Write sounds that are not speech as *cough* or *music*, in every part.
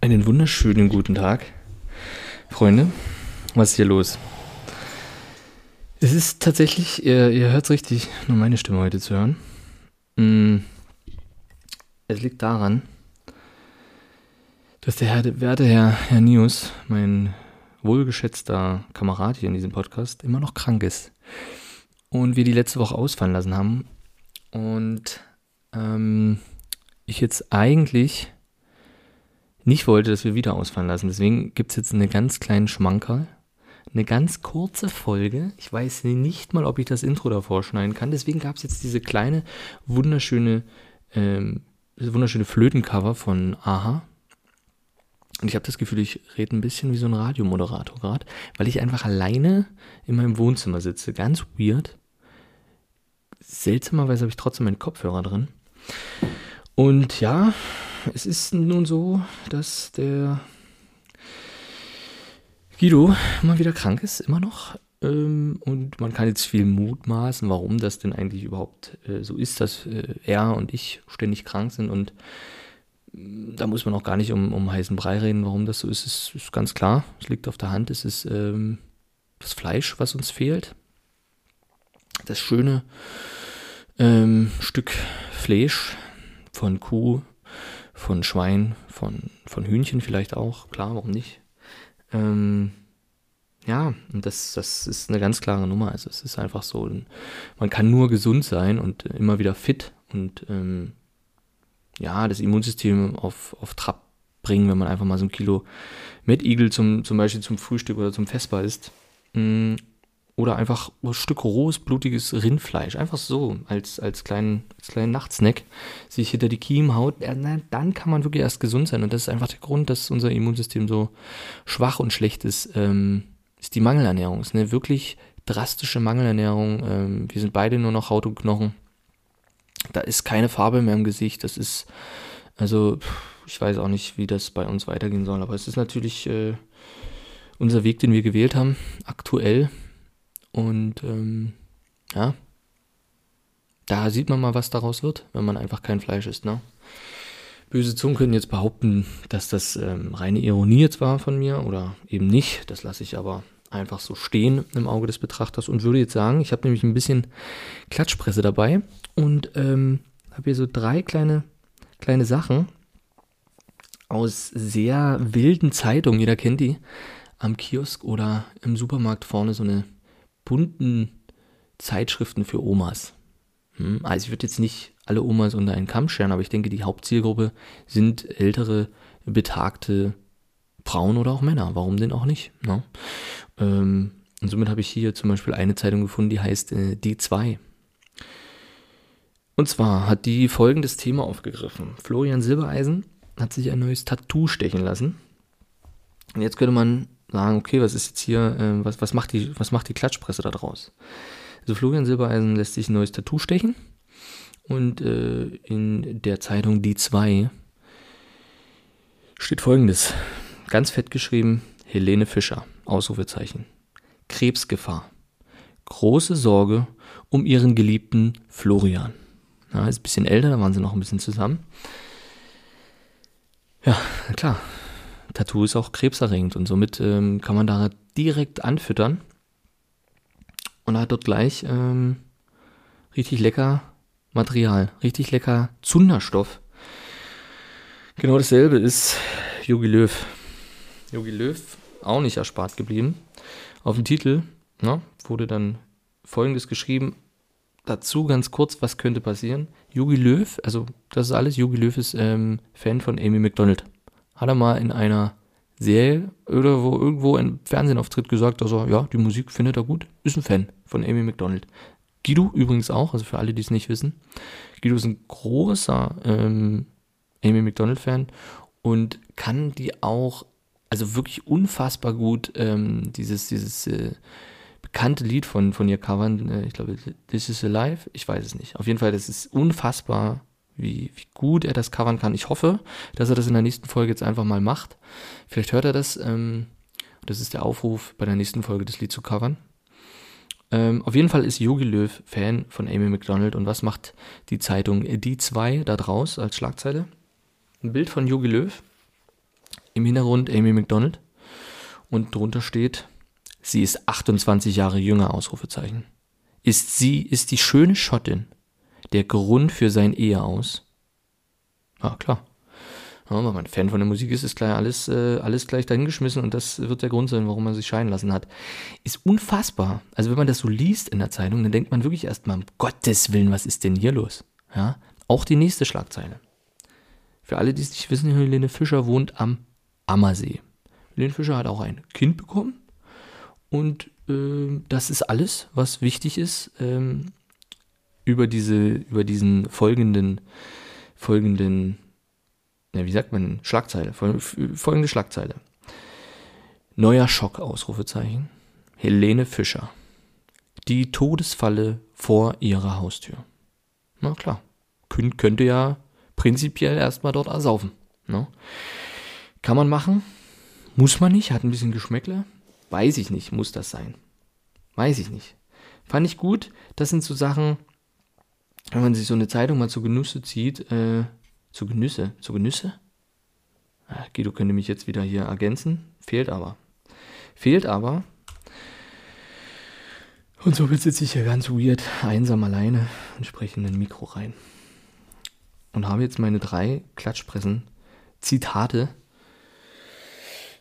Einen wunderschönen guten Tag, Freunde. Was ist hier los? Es ist tatsächlich, ihr, ihr hört es richtig, nur meine Stimme heute zu hören. Mm. Es liegt daran, dass der Herr, werte Herr, Herr Nius, mein wohlgeschätzter Kamerad hier in diesem Podcast, immer noch krank ist. Und wir die letzte Woche ausfallen lassen haben. Und ähm, ich jetzt eigentlich nicht wollte, dass wir wieder ausfallen lassen. Deswegen gibt es jetzt einen ganz kleinen Schmankerl. Eine ganz kurze Folge. Ich weiß nicht mal, ob ich das Intro davor schneiden kann. Deswegen gab es jetzt diese kleine, wunderschöne, ähm, wunderschöne Flötencover von Aha. Und ich habe das Gefühl, ich rede ein bisschen wie so ein Radiomoderator gerade, weil ich einfach alleine in meinem Wohnzimmer sitze. Ganz weird. Seltsamerweise habe ich trotzdem meinen Kopfhörer drin. Und ja, es ist nun so, dass der Guido mal wieder krank ist, immer noch. Ähm, und man kann jetzt viel mutmaßen, warum das denn eigentlich überhaupt äh, so ist, dass äh, er und ich ständig krank sind und da muss man auch gar nicht um, um heißen Brei reden, warum das so ist. Es ist ganz klar, es liegt auf der Hand. Es ist ähm, das Fleisch, was uns fehlt. Das schöne ähm, Stück Fleisch von Kuh, von Schwein, von, von Hühnchen vielleicht auch. Klar, warum nicht? Ähm, ja, und das, das ist eine ganz klare Nummer. Also es ist einfach so, man kann nur gesund sein und immer wieder fit und ähm, ja, das Immunsystem auf, auf Trab bringen, wenn man einfach mal so ein Kilo Mettigel zum, zum Beispiel zum Frühstück oder zum Vesper isst. Mm, oder einfach ein Stück rohes, blutiges Rindfleisch. Einfach so, als, als, kleinen, als kleinen Nachtsnack, sich hinter die Kiemen haut. Dann kann man wirklich erst gesund sein. Und das ist einfach der Grund, dass unser Immunsystem so schwach und schlecht ist, ähm, ist die Mangelernährung. Es ist eine wirklich drastische Mangelernährung. Ähm, wir sind beide nur noch Haut und Knochen. Da ist keine Farbe mehr im Gesicht. Das ist, also, ich weiß auch nicht, wie das bei uns weitergehen soll, aber es ist natürlich äh, unser Weg, den wir gewählt haben, aktuell. Und ähm, ja, da sieht man mal, was daraus wird, wenn man einfach kein Fleisch isst. Ne? Böse Zungen können jetzt behaupten, dass das ähm, reine Ironie jetzt war von mir oder eben nicht. Das lasse ich aber einfach so stehen im Auge des Betrachters und würde jetzt sagen, ich habe nämlich ein bisschen Klatschpresse dabei und ähm, habe hier so drei kleine, kleine Sachen aus sehr wilden Zeitungen, jeder kennt die, am Kiosk oder im Supermarkt vorne so eine bunten Zeitschriften für Omas. Hm, also ich würde jetzt nicht alle Omas unter einen Kamm scheren, aber ich denke, die Hauptzielgruppe sind ältere, betagte Frauen oder auch Männer. Warum denn auch nicht? Ne? Ähm, und somit habe ich hier zum Beispiel eine Zeitung gefunden, die heißt äh, D2. Und zwar hat die folgendes Thema aufgegriffen. Florian Silbereisen hat sich ein neues Tattoo stechen lassen. Und jetzt könnte man sagen, okay, was ist jetzt hier, äh, was, was, macht die, was macht die Klatschpresse da draus? Also Florian Silbereisen lässt sich ein neues Tattoo stechen. Und äh, in der Zeitung D2 steht folgendes. Ganz fett geschrieben, Helene Fischer, Ausrufezeichen. Krebsgefahr. Große Sorge um ihren geliebten Florian. Ja, ist ein bisschen älter, da waren sie noch ein bisschen zusammen. Ja, klar. Tattoo ist auch krebserregend und somit ähm, kann man da direkt anfüttern. Und hat dort gleich ähm, richtig lecker Material, richtig lecker Zunderstoff. Genau dasselbe ist Yogi Löw. Yogi Löw auch nicht erspart geblieben. Auf dem Titel na, wurde dann folgendes geschrieben. Dazu ganz kurz, was könnte passieren? Yogi Löw, also das ist alles, Yogi Löw ist ähm, Fan von Amy McDonald. Hat er mal in einer Serie oder wo irgendwo ein Fernsehauftritt gesagt, dass er, ja, die Musik findet er gut, ist ein Fan von Amy McDonald. Guido übrigens auch, also für alle, die es nicht wissen. Guido ist ein großer ähm, Amy McDonald-Fan und kann die auch also wirklich unfassbar gut ähm, dieses, dieses äh, bekannte Lied von, von ihr covern. Äh, ich glaube, This is Alive. Ich weiß es nicht. Auf jeden Fall, das ist unfassbar, wie, wie gut er das covern kann. Ich hoffe, dass er das in der nächsten Folge jetzt einfach mal macht. Vielleicht hört er das. Ähm, das ist der Aufruf, bei der nächsten Folge das Lied zu covern. Ähm, auf jeden Fall ist Yogi Löw Fan von Amy McDonald. Und was macht die Zeitung Die 2 da draus als Schlagzeile? Ein Bild von Yogi Löw. Im Hintergrund Amy McDonald. Und drunter steht, sie ist 28 Jahre jünger, Ausrufezeichen. Ist sie, ist die schöne Schottin der Grund für sein Ehe aus? Ah, klar. Ja, wenn man Fan von der Musik ist, ist gleich alles, äh, alles gleich dahingeschmissen und das wird der Grund sein, warum man sich scheiden lassen hat. Ist unfassbar. Also wenn man das so liest in der Zeitung, dann denkt man wirklich erstmal, um Gottes Willen, was ist denn hier los? Ja, auch die nächste Schlagzeile. Für alle, die es nicht wissen, Helene Fischer wohnt am Ammersee. Helene Fischer hat auch ein Kind bekommen und äh, das ist alles, was wichtig ist ähm, über diese, über diesen folgenden, folgenden ja, wie sagt man, Schlagzeile, folgende Schlagzeile. Neuer Schock, Ausrufezeichen. Helene Fischer. Die Todesfalle vor ihrer Haustür. Na klar, könnte ja prinzipiell erstmal dort ersaufen. Ne? Kann man machen, muss man nicht, hat ein bisschen Geschmäckle. Weiß ich nicht, muss das sein. Weiß ich nicht. Fand ich gut, das sind so Sachen, wenn man sich so eine Zeitung mal zu Genusse zieht, äh, zu Genüsse. Zu Genüsse? Ah, Guido könnte mich jetzt wieder hier ergänzen. Fehlt aber. Fehlt aber. Und so sitze ich hier ganz weird, einsam alleine und spreche in ein Mikro rein. Und habe jetzt meine drei Klatschpressen Zitate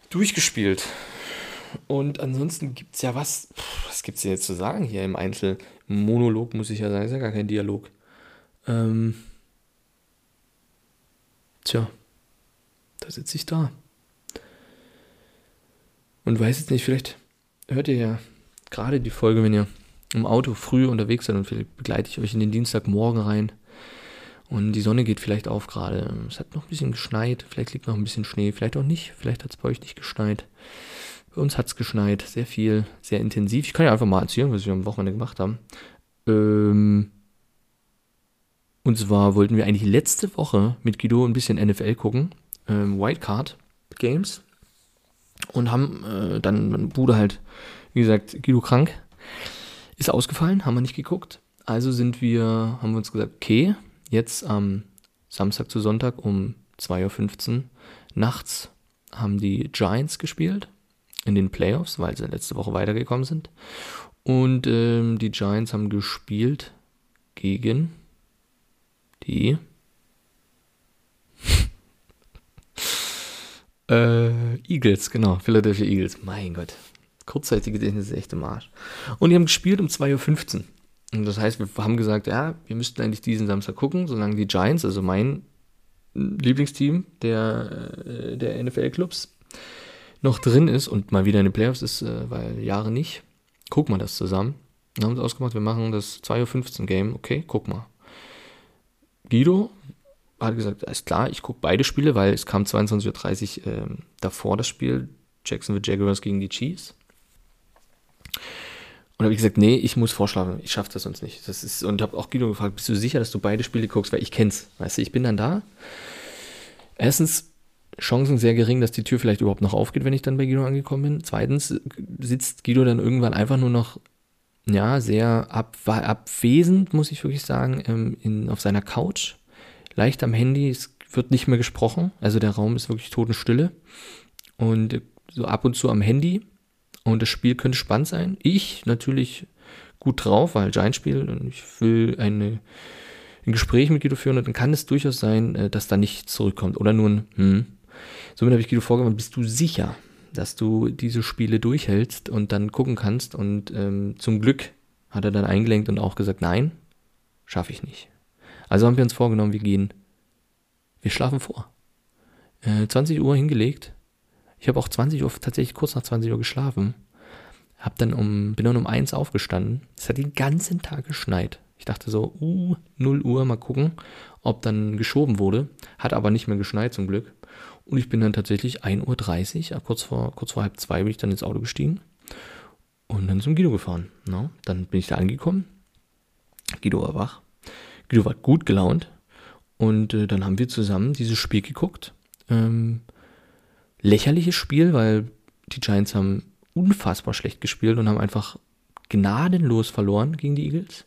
durchgespielt. Und ansonsten gibt es ja was, was gibt es jetzt zu sagen hier im Einzelmonolog, muss ich ja sagen, ist ja gar kein Dialog. Ähm, Tja, da sitze ich da. Und weiß jetzt nicht, vielleicht hört ihr ja gerade die Folge, wenn ihr im Auto früh unterwegs seid und vielleicht begleite ich euch in den Dienstagmorgen rein. Und die Sonne geht vielleicht auf gerade. Es hat noch ein bisschen geschneit, vielleicht liegt noch ein bisschen Schnee, vielleicht auch nicht, vielleicht hat es bei euch nicht geschneit. Bei uns hat es geschneit, sehr viel, sehr intensiv. Ich kann ja einfach mal erzählen, was wir am Wochenende gemacht haben. Ähm, und zwar wollten wir eigentlich letzte Woche mit Guido ein bisschen NFL gucken, ähm, Wildcard Games. Und haben äh, dann mein Bruder halt, wie gesagt, Guido krank, ist ausgefallen, haben wir nicht geguckt. Also sind wir, haben wir uns gesagt, okay, jetzt am Samstag zu Sonntag um 2.15 Uhr nachts haben die Giants gespielt in den Playoffs, weil sie letzte Woche weitergekommen sind. Und ähm, die Giants haben gespielt gegen die *laughs* äh, Eagles, genau, Philadelphia Eagles. Mein Gott. Kurzzeitige Gedächtnis ist echt im Arsch. Und die haben gespielt um 2.15 Uhr. Und das heißt, wir haben gesagt, ja, wir müssten eigentlich diesen Samstag gucken, solange die Giants, also mein Lieblingsteam der, äh, der NFL-Clubs, noch drin ist und mal wieder in den Playoffs ist, äh, weil Jahre nicht, gucken wir das zusammen. Dann haben sie ausgemacht, wir machen das 2.15 Uhr Game, okay, guck mal. Guido hat gesagt, ist klar, ich gucke beide Spiele, weil es kam 22.30 Uhr äh, davor das Spiel, Jacksonville Jaguars gegen die Chiefs. Und habe ich gesagt, nee, ich muss vorschlagen, ich schaffe das sonst nicht. Das ist, und habe auch Guido gefragt, bist du sicher, dass du beide Spiele guckst, weil ich kenn's. Weißt du, ich bin dann da. Erstens, Chancen sehr gering, dass die Tür vielleicht überhaupt noch aufgeht, wenn ich dann bei Guido angekommen bin. Zweitens sitzt Guido dann irgendwann einfach nur noch ja, sehr ab, abwesend, muss ich wirklich sagen, ähm, in, auf seiner Couch. Leicht am Handy, es wird nicht mehr gesprochen, also der Raum ist wirklich totenstille. Und so ab und zu am Handy. Und das Spiel könnte spannend sein. Ich natürlich gut drauf, weil Giant-Spiel und ich will eine, ein Gespräch mit Guido führen und dann kann es durchaus sein, äh, dass da nichts zurückkommt. Oder nur ein Hm. Somit habe ich Guido vorgeworfen, bist du sicher, dass du diese Spiele durchhältst und dann gucken kannst. Und ähm, zum Glück hat er dann eingelenkt und auch gesagt, nein, schaffe ich nicht. Also haben wir uns vorgenommen, wir gehen, wir schlafen vor. Äh, 20 Uhr hingelegt. Ich habe auch 20 Uhr, tatsächlich kurz nach 20 Uhr geschlafen. Hab dann um, bin dann um eins aufgestanden. Es hat den ganzen Tag geschneit. Ich dachte so, uh, 0 Uhr, mal gucken, ob dann geschoben wurde. Hat aber nicht mehr geschneit zum Glück. Und ich bin dann tatsächlich 1.30 Uhr, kurz vor, kurz vor halb zwei bin ich dann ins Auto gestiegen und dann zum Guido gefahren. No? Ne? Dann bin ich da angekommen. Guido war wach. Guido war gut gelaunt. Und äh, dann haben wir zusammen dieses Spiel geguckt. Ähm, lächerliches Spiel, weil die Giants haben unfassbar schlecht gespielt und haben einfach gnadenlos verloren gegen die Eagles.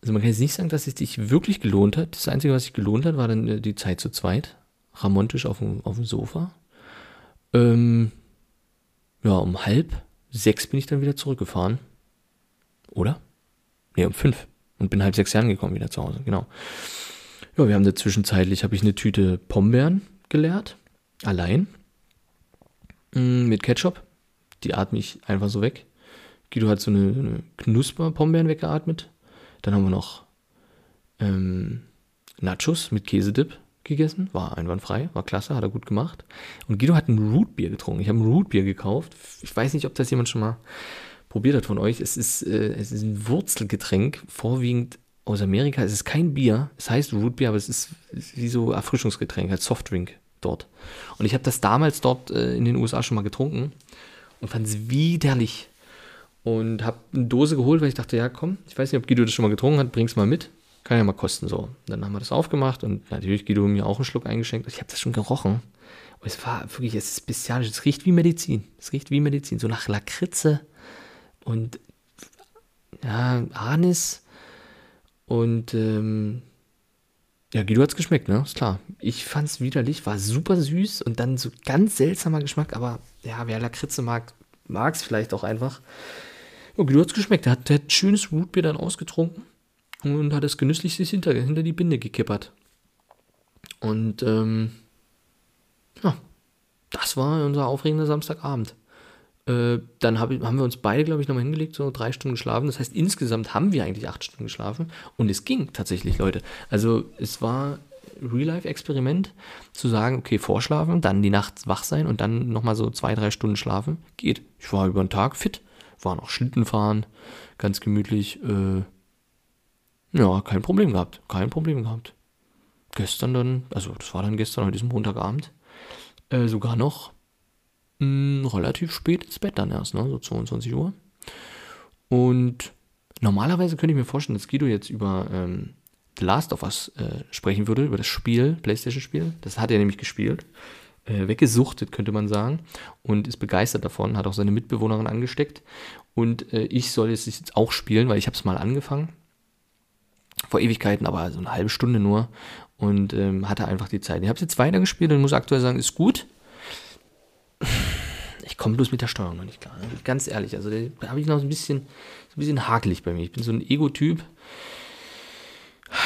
Also man kann jetzt nicht sagen, dass es sich wirklich gelohnt hat. Das Einzige, was sich gelohnt hat, war dann äh, die Zeit zu zweit. Ramontisch auf dem, auf dem Sofa. Ähm, ja, um halb sechs bin ich dann wieder zurückgefahren. Oder? Ne, um fünf. Und bin halb sechs Jahren gekommen wieder zu Hause, genau. Ja, wir haben da zwischenzeitlich, habe ich eine Tüte Pombeeren geleert. Allein. Mm, mit Ketchup. Die atme ich einfach so weg. Guido hat so eine, eine Knusper-Pombeeren weggeatmet. Dann haben wir noch ähm, Nachos mit Käsedip gegessen. War einwandfrei, war klasse, hat er gut gemacht. Und Guido hat ein Rootbier getrunken. Ich habe ein Rootbier gekauft. Ich weiß nicht, ob das jemand schon mal probiert hat von euch. Es ist, äh, es ist ein Wurzelgetränk, vorwiegend aus Amerika. Es ist kein Bier. Es heißt Rootbier, aber es ist wie so Erfrischungsgetränk, halt Softdrink dort. Und ich habe das damals dort äh, in den USA schon mal getrunken und fand es widerlich. Und habe eine Dose geholt, weil ich dachte, ja komm, ich weiß nicht, ob Guido das schon mal getrunken hat, bring's mal mit. Kann ja mal kosten so. Dann haben wir das aufgemacht und natürlich Guido mir auch einen Schluck eingeschenkt. Ich habe das schon gerochen. Und es war wirklich, es ist bestialisch. Es riecht wie Medizin. Es riecht wie Medizin. So nach Lakritze und ja, Anis. Und ähm, ja, Guido hat es geschmeckt, ne? Ist klar. Ich fand es widerlich, war super süß und dann so ganz seltsamer Geschmack, aber ja, wer Lakritze mag, mag es vielleicht auch einfach. Und Guido hat es geschmeckt. Der hat, hat schönes Rootbier dann ausgetrunken und hat es genüsslich sich hinter, hinter die Binde gekippert. Und ähm, ja, das war unser aufregender Samstagabend. Äh, dann hab, haben wir uns beide, glaube ich, nochmal hingelegt, so drei Stunden geschlafen. Das heißt, insgesamt haben wir eigentlich acht Stunden geschlafen. Und es ging tatsächlich, Leute. Also es war Real-Life-Experiment, zu sagen, okay, vorschlafen, dann die Nacht wach sein und dann nochmal so zwei, drei Stunden schlafen. Geht. Ich war über den Tag fit, war noch Schlitten fahren, ganz gemütlich. Äh, ja, kein Problem gehabt. Kein Problem gehabt. Gestern dann, also das war dann gestern, heute ist Montagabend, äh, sogar noch mh, hm, relativ spät ins Bett dann erst, ne? so 22 Uhr. Und normalerweise könnte ich mir vorstellen, dass Guido jetzt über ähm, The Last of Us äh, sprechen würde, über das Spiel, Playstation-Spiel. Das hat er nämlich gespielt. Äh, weggesuchtet, könnte man sagen. Und ist begeistert davon, hat auch seine Mitbewohnerin angesteckt. Und äh, ich soll es jetzt auch spielen, weil ich habe es mal angefangen vor Ewigkeiten, aber so eine halbe Stunde nur und ähm, hatte einfach die Zeit. Ich habe es jetzt weitergespielt und muss aktuell sagen, ist gut. Ich komme bloß mit der Steuerung noch nicht klar. Ne? Ganz ehrlich, also da habe ich noch ein bisschen, so ein bisschen hakelig bei mir. Ich bin so ein Ego-Typ.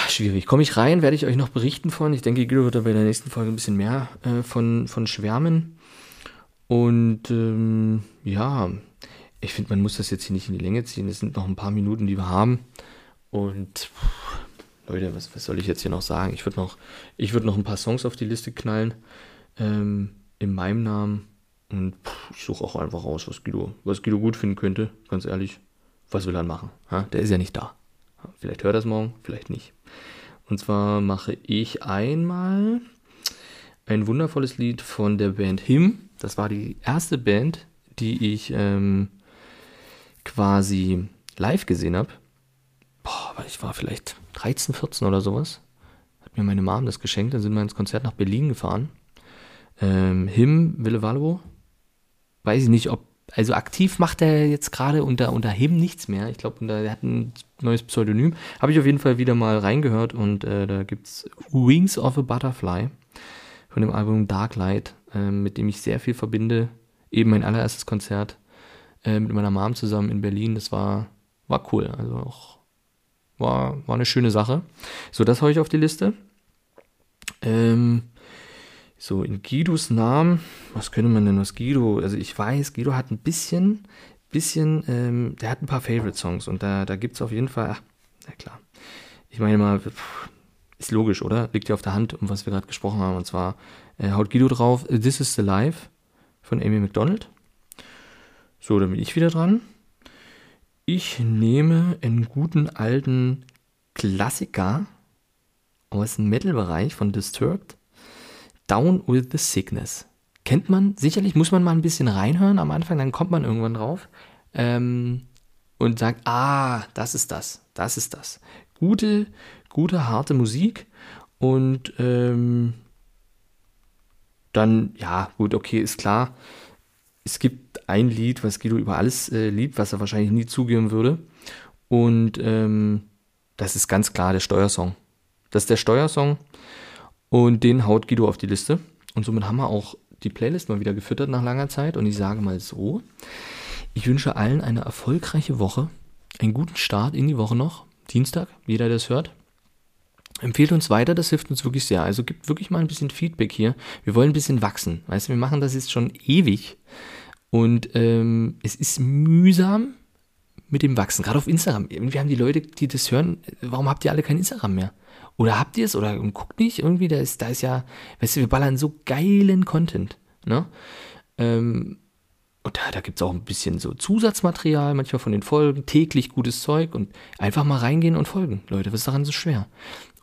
Schwierig. Komme ich rein, werde ich euch noch berichten von. Ich denke, Guido wird da bei der nächsten Folge ein bisschen mehr äh, von, von schwärmen. Und ähm, ja, ich finde, man muss das jetzt hier nicht in die Länge ziehen. Es sind noch ein paar Minuten, die wir haben. Und Leute, was, was soll ich jetzt hier noch sagen? Ich würde noch, würd noch ein paar Songs auf die Liste knallen. Ähm, in meinem Namen. Und pff, ich suche auch einfach raus, was Guido, was Guido gut finden könnte. Ganz ehrlich. Was will er machen? Ha? Der ist ja nicht da. Vielleicht hört er es morgen, vielleicht nicht. Und zwar mache ich einmal ein wundervolles Lied von der Band Him. Das war die erste Band, die ich ähm, quasi live gesehen habe boah, ich war vielleicht 13, 14 oder sowas. Hat mir meine Mom das geschenkt. Dann sind wir ins Konzert nach Berlin gefahren. Ähm, Him Wille Valvo. Weiß ich nicht, ob. Also aktiv macht er jetzt gerade unter, unter Him nichts mehr. Ich glaube, er hat ein neues Pseudonym. Habe ich auf jeden Fall wieder mal reingehört und äh, da gibt es Wings of a Butterfly von dem Album Dark Light, äh, mit dem ich sehr viel verbinde. Eben mein allererstes Konzert äh, mit meiner Mom zusammen in Berlin. Das war, war cool. Also auch war, war eine schöne Sache. So, das habe ich auf die Liste. Ähm, so, in Guidos Namen, was könnte man denn aus Guido? Also ich weiß, Guido hat ein bisschen, bisschen, ähm, der hat ein paar Favorite-Songs und da, da gibt es auf jeden Fall, ach, na klar. Ich meine mal, ist logisch, oder? Liegt ja auf der Hand, um was wir gerade gesprochen haben. Und zwar äh, haut Guido drauf, This is the Life von Amy McDonald. So, dann bin ich wieder dran. Ich nehme einen guten alten Klassiker aus dem Metal-Bereich von Disturbed. Down with the Sickness. Kennt man, sicherlich muss man mal ein bisschen reinhören am Anfang, dann kommt man irgendwann drauf ähm, und sagt, ah, das ist das, das ist das. Gute, gute, harte Musik und ähm, dann, ja, gut, okay, ist klar, es gibt ein Lied, was Guido über alles äh, liebt, was er wahrscheinlich nie zugeben würde. Und ähm, das ist ganz klar der Steuersong. Das ist der Steuersong und den haut Guido auf die Liste. Und somit haben wir auch die Playlist mal wieder gefüttert nach langer Zeit. Und ich sage mal so, ich wünsche allen eine erfolgreiche Woche, einen guten Start in die Woche noch. Dienstag, jeder, der es hört. Empfehlt uns weiter, das hilft uns wirklich sehr. Also gibt wirklich mal ein bisschen Feedback hier. Wir wollen ein bisschen wachsen. Weißt du, wir machen das jetzt schon ewig. Und ähm, es ist mühsam mit dem Wachsen, gerade auf Instagram. Irgendwie haben die Leute, die das hören, warum habt ihr alle kein Instagram mehr? Oder habt ihr es oder guckt nicht? Irgendwie, da ist, da ist ja, weißt du, wir ballern so geilen Content. Ne? Ähm, und da, da gibt es auch ein bisschen so Zusatzmaterial, manchmal von den Folgen, täglich gutes Zeug und einfach mal reingehen und folgen. Leute, was ist daran so schwer?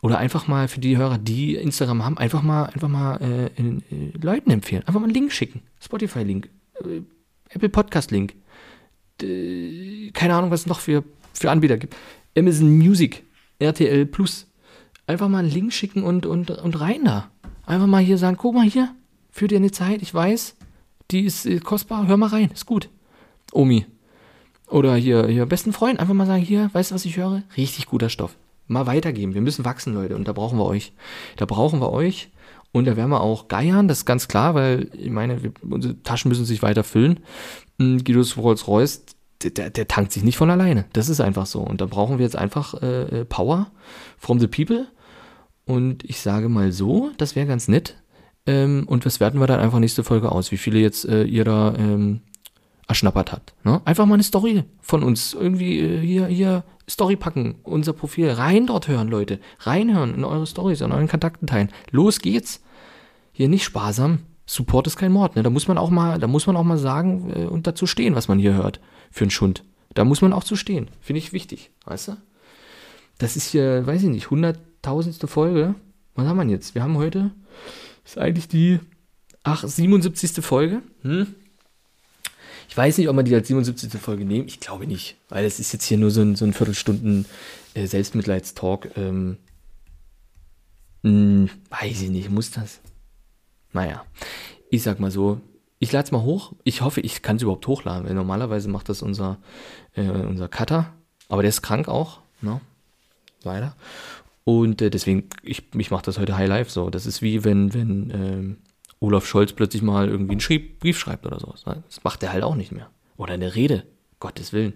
Oder einfach mal für die Hörer, die Instagram haben, einfach mal, einfach mal äh, in, äh, Leuten empfehlen. Einfach mal einen Link schicken. Spotify-Link, äh, Apple Podcast-Link. keine Ahnung, was es noch für, für Anbieter gibt. Amazon Music, RTL Plus. Einfach mal einen Link schicken und, und, und rein da. Einfach mal hier sagen, guck mal hier, für dir eine Zeit, ich weiß, die ist äh, kostbar, hör mal rein, ist gut. Omi. Oder hier, hier, besten Freund, einfach mal sagen, hier, weißt du, was ich höre? Richtig guter Stoff. Mal weitergeben. Wir müssen wachsen, Leute, und da brauchen wir euch. Da brauchen wir euch. Und da werden wir auch geiern, das ist ganz klar, weil ich meine, wir, unsere Taschen müssen sich weiter füllen. Hm, Guidos Rolls-Royce, der, der, tankt sich nicht von alleine. Das ist einfach so. Und da brauchen wir jetzt einfach äh, äh Power from the people. Und ich sage mal so, das wäre ganz nett, ähm, und was werten wir dann einfach nächste Folge aus, wie viele jetzt äh, ihr da ähm, erschnappert habt. Ne? Einfach mal eine Story von uns. Irgendwie äh, hier, hier Story packen, unser Profil. Rein dort hören, Leute. Reinhören in eure Stories, in euren Kontakten teilen. Los geht's. Hier nicht sparsam. Support ist kein Mord. Ne? Da muss man auch mal, da muss man auch mal sagen äh, und dazu stehen, was man hier hört. Für einen Schund. Da muss man auch zu stehen. Finde ich wichtig. Weißt du? Das ist hier, weiß ich nicht, hunderttausendste Folge. Was haben wir jetzt? Wir haben heute ist eigentlich die ach, 77. Folge. Hm? Ich weiß nicht, ob man die als 77. Folge nehmen. Ich glaube nicht, weil es ist jetzt hier nur so ein, so ein Viertelstunden äh, Selbstmitleidstalk. Ähm, hm, weiß ich nicht, muss das? Naja, ich sag mal so, ich lade es mal hoch. Ich hoffe, ich kann es überhaupt hochladen, weil normalerweise macht das unser, äh, unser Cutter. Aber der ist krank auch, ne? Leider. Und äh, deswegen, ich, ich mache das heute High Life so. Das ist wie wenn, wenn ähm, Olaf Scholz plötzlich mal irgendwie einen Schrieb, Brief schreibt oder sowas. Ne? Das macht er halt auch nicht mehr. Oder eine Rede. Gottes Willen.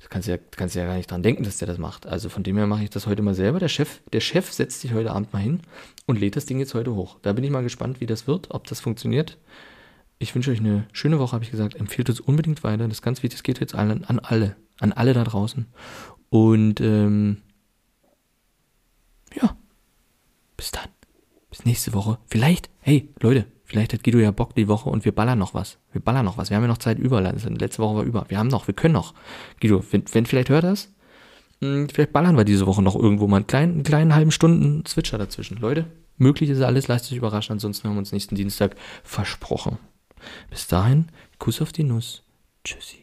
Du kannst ja, kannst ja gar nicht dran denken, dass der das macht. Also von dem her mache ich das heute mal selber. Der Chef, der Chef setzt sich heute Abend mal hin und lädt das Ding jetzt heute hoch. Da bin ich mal gespannt, wie das wird, ob das funktioniert. Ich wünsche euch eine schöne Woche, habe ich gesagt. Empfehlt uns unbedingt weiter. Das ist ganz wichtig. Das geht jetzt allen, an alle. An alle da draußen. Und ähm, ja, bis dann. Bis nächste Woche. Vielleicht, hey, Leute, vielleicht hat Guido ja Bock die Woche und wir ballern noch was. Wir ballern noch was. Wir haben ja noch Zeit über. Letzte Woche war über. Wir haben noch, wir können noch. Guido, wenn, wenn vielleicht hört das, hm, vielleicht ballern wir diese Woche noch irgendwo mal einen kleinen, einen kleinen halben Stunden Switcher dazwischen. Leute, möglich ist alles, lasst euch überraschen. Ansonsten haben wir uns nächsten Dienstag versprochen. Bis dahin, Kuss auf die Nuss. Tschüssi.